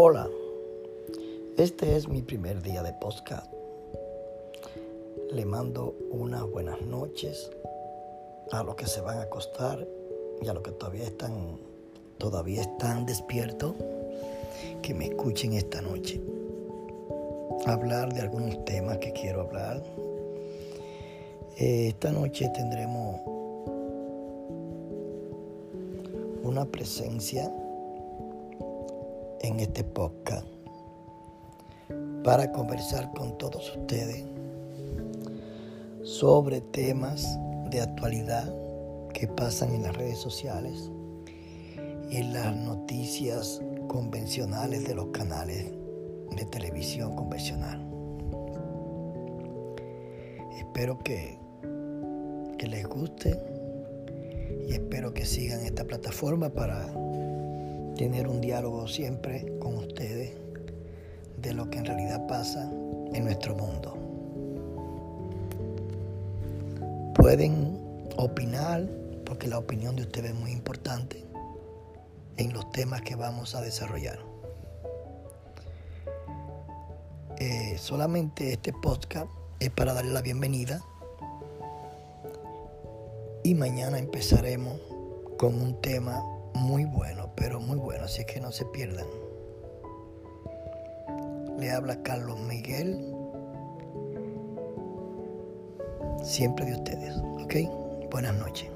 Hola, este es mi primer día de podcast. Le mando unas buenas noches a los que se van a acostar y a los que todavía están todavía están despiertos que me escuchen esta noche. Hablar de algunos temas que quiero hablar. Eh, esta noche tendremos una presencia en este podcast para conversar con todos ustedes sobre temas de actualidad que pasan en las redes sociales y las noticias convencionales de los canales de televisión convencional. Espero que, que les guste y espero que sigan esta plataforma para tener un diálogo siempre con ustedes de lo que en realidad pasa en nuestro mundo. Pueden opinar, porque la opinión de ustedes es muy importante en los temas que vamos a desarrollar. Eh, solamente este podcast es para darle la bienvenida y mañana empezaremos con un tema muy bueno, pero muy bueno, así que no se pierdan. Le habla Carlos Miguel, siempre de ustedes, ¿ok? Buenas noches.